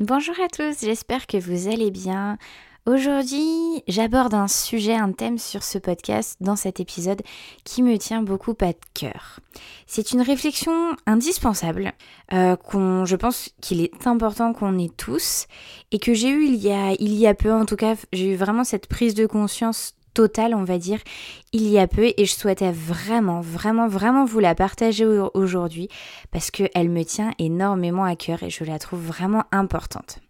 Bonjour à tous, j'espère que vous allez bien. Aujourd'hui, j'aborde un sujet, un thème sur ce podcast, dans cet épisode, qui me tient beaucoup à cœur. C'est une réflexion indispensable, euh, je pense qu'il est important qu'on ait tous, et que j'ai eu il y a, il y a peu, en tout cas, j'ai eu vraiment cette prise de conscience on va dire, il y a peu, et je souhaitais vraiment, vraiment, vraiment vous la partager aujourd'hui, parce qu'elle me tient énormément à cœur, et je la trouve vraiment importante.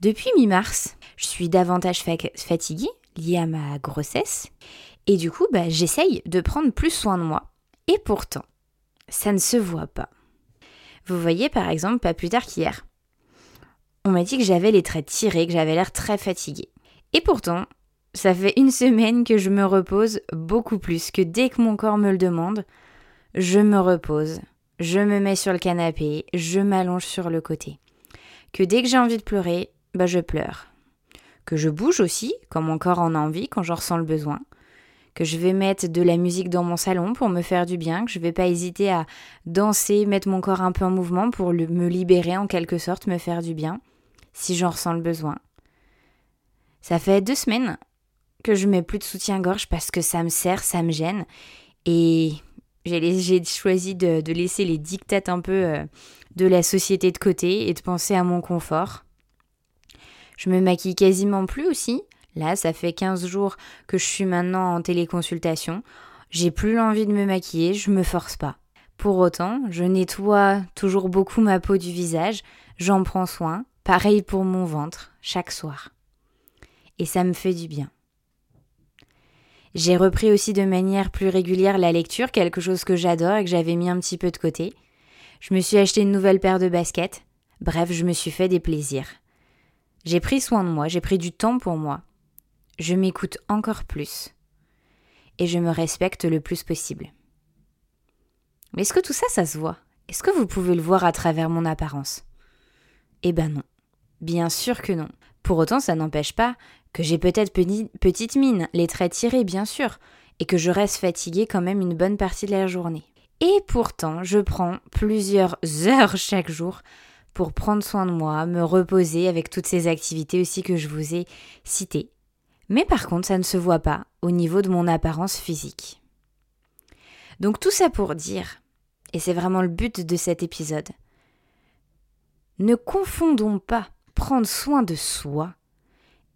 Depuis mi-mars, je suis davantage fatiguée, liée à ma grossesse, et du coup, bah, j'essaye de prendre plus soin de moi. Et pourtant, ça ne se voit pas. Vous voyez, par exemple, pas plus tard qu'hier, on m'a dit que j'avais les traits tirés, que j'avais l'air très fatiguée. Et pourtant, ça fait une semaine que je me repose beaucoup plus, que dès que mon corps me le demande, je me repose, je me mets sur le canapé, je m'allonge sur le côté. Que dès que j'ai envie de pleurer, bah je pleure. Que je bouge aussi, quand mon corps en a envie, quand j'en ressens le besoin. Que je vais mettre de la musique dans mon salon pour me faire du bien, que je vais pas hésiter à danser, mettre mon corps un peu en mouvement pour me libérer en quelque sorte, me faire du bien, si j'en ressens le besoin. Ça fait deux semaines que je mets plus de soutien-gorge parce que ça me sert, ça me gêne. Et j'ai choisi de, laisser les dictates un peu euh, de la société de côté et de penser à mon confort. Je me maquille quasiment plus aussi. Là, ça fait 15 jours que je suis maintenant en téléconsultation. J'ai plus l'envie de me maquiller, je me force pas. Pour autant, je nettoie toujours beaucoup ma peau du visage, j'en prends soin, pareil pour mon ventre, chaque soir. Et ça me fait du bien. J'ai repris aussi de manière plus régulière la lecture, quelque chose que j'adore et que j'avais mis un petit peu de côté. Je me suis acheté une nouvelle paire de baskets. Bref, je me suis fait des plaisirs. J'ai pris soin de moi, j'ai pris du temps pour moi. Je m'écoute encore plus. Et je me respecte le plus possible. Mais est-ce que tout ça, ça se voit? Est-ce que vous pouvez le voir à travers mon apparence? Eh ben non. Bien sûr que non. Pour autant, ça n'empêche pas que j'ai peut-être petite mine, les traits tirés, bien sûr, et que je reste fatiguée quand même une bonne partie de la journée. Et pourtant, je prends plusieurs heures chaque jour pour prendre soin de moi, me reposer avec toutes ces activités aussi que je vous ai citées. Mais par contre, ça ne se voit pas au niveau de mon apparence physique. Donc tout ça pour dire, et c'est vraiment le but de cet épisode, ne confondons pas prendre soin de soi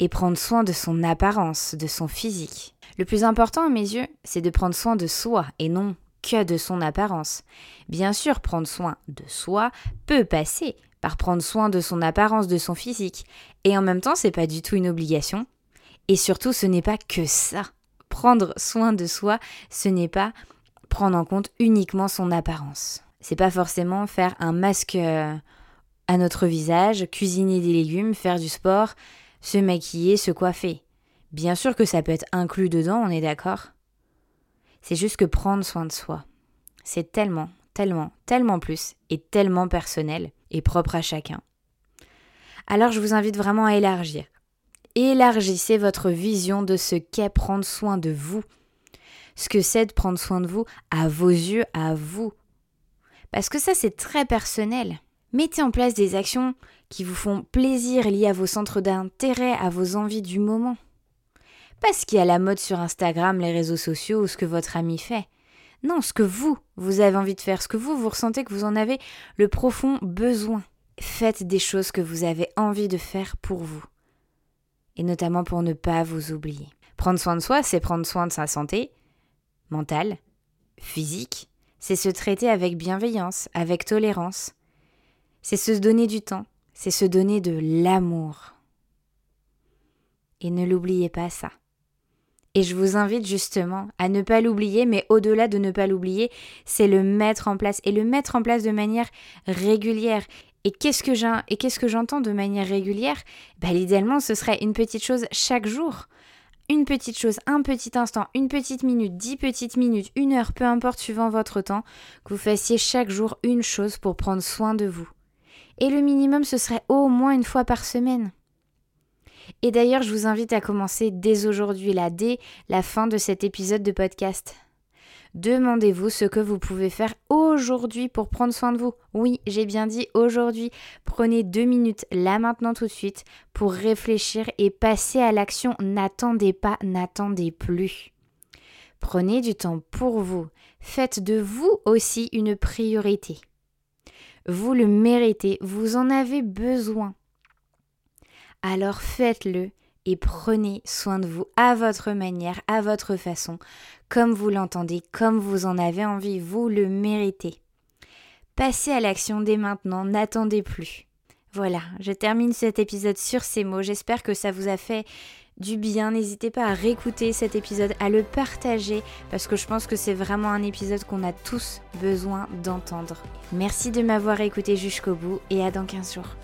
et prendre soin de son apparence, de son physique. Le plus important à mes yeux, c'est de prendre soin de soi et non que de son apparence. Bien sûr, prendre soin de soi peut passer par prendre soin de son apparence, de son physique. Et en même temps, c'est pas du tout une obligation. Et surtout, ce n'est pas que ça. Prendre soin de soi, ce n'est pas prendre en compte uniquement son apparence. C'est pas forcément faire un masque euh, à notre visage, cuisiner des légumes, faire du sport, se maquiller, se coiffer. Bien sûr que ça peut être inclus dedans, on est d'accord C'est juste que prendre soin de soi, c'est tellement, tellement, tellement plus et tellement personnel et propre à chacun. Alors je vous invite vraiment à élargir. Élargissez votre vision de ce qu'est prendre soin de vous, ce que c'est de prendre soin de vous à vos yeux, à vous. Parce que ça c'est très personnel. Mettez en place des actions qui vous font plaisir liées à vos centres d'intérêt, à vos envies du moment. Pas ce qui est à la mode sur Instagram, les réseaux sociaux ou ce que votre ami fait. Non, ce que vous, vous avez envie de faire, ce que vous, vous ressentez que vous en avez le profond besoin. Faites des choses que vous avez envie de faire pour vous. Et notamment pour ne pas vous oublier. Prendre soin de soi, c'est prendre soin de sa santé mentale, physique, c'est se traiter avec bienveillance, avec tolérance. C'est se donner du temps, c'est se donner de l'amour. Et ne l'oubliez pas ça. Et je vous invite justement à ne pas l'oublier, mais au-delà de ne pas l'oublier, c'est le mettre en place et le mettre en place de manière régulière Et qu'est-ce que j'ai et qu'est-ce que j'entends de manière régulière? Bah, Idéalement, ce serait une petite chose chaque jour. Une petite chose, un petit instant, une petite minute, dix petites minutes, une heure, peu importe suivant votre temps, que vous fassiez chaque jour une chose pour prendre soin de vous. Et le minimum, ce serait au moins une fois par semaine. Et d'ailleurs, je vous invite à commencer dès aujourd'hui, là, dès la fin de cet épisode de podcast. Demandez-vous ce que vous pouvez faire aujourd'hui pour prendre soin de vous. Oui, j'ai bien dit aujourd'hui. Prenez deux minutes là maintenant tout de suite pour réfléchir et passer à l'action. N'attendez pas, n'attendez plus. Prenez du temps pour vous. Faites de vous aussi une priorité. Vous le méritez, vous en avez besoin. Alors faites-le et prenez soin de vous à votre manière, à votre façon, comme vous l'entendez, comme vous en avez envie, vous le méritez. Passez à l'action dès maintenant, n'attendez plus. Voilà, je termine cet épisode sur ces mots, j'espère que ça vous a fait du bien. N'hésitez pas à réécouter cet épisode, à le partager, parce que je pense que c'est vraiment un épisode qu'on a tous besoin d'entendre. Merci de m'avoir écouté jusqu'au bout et à dans 15 jours.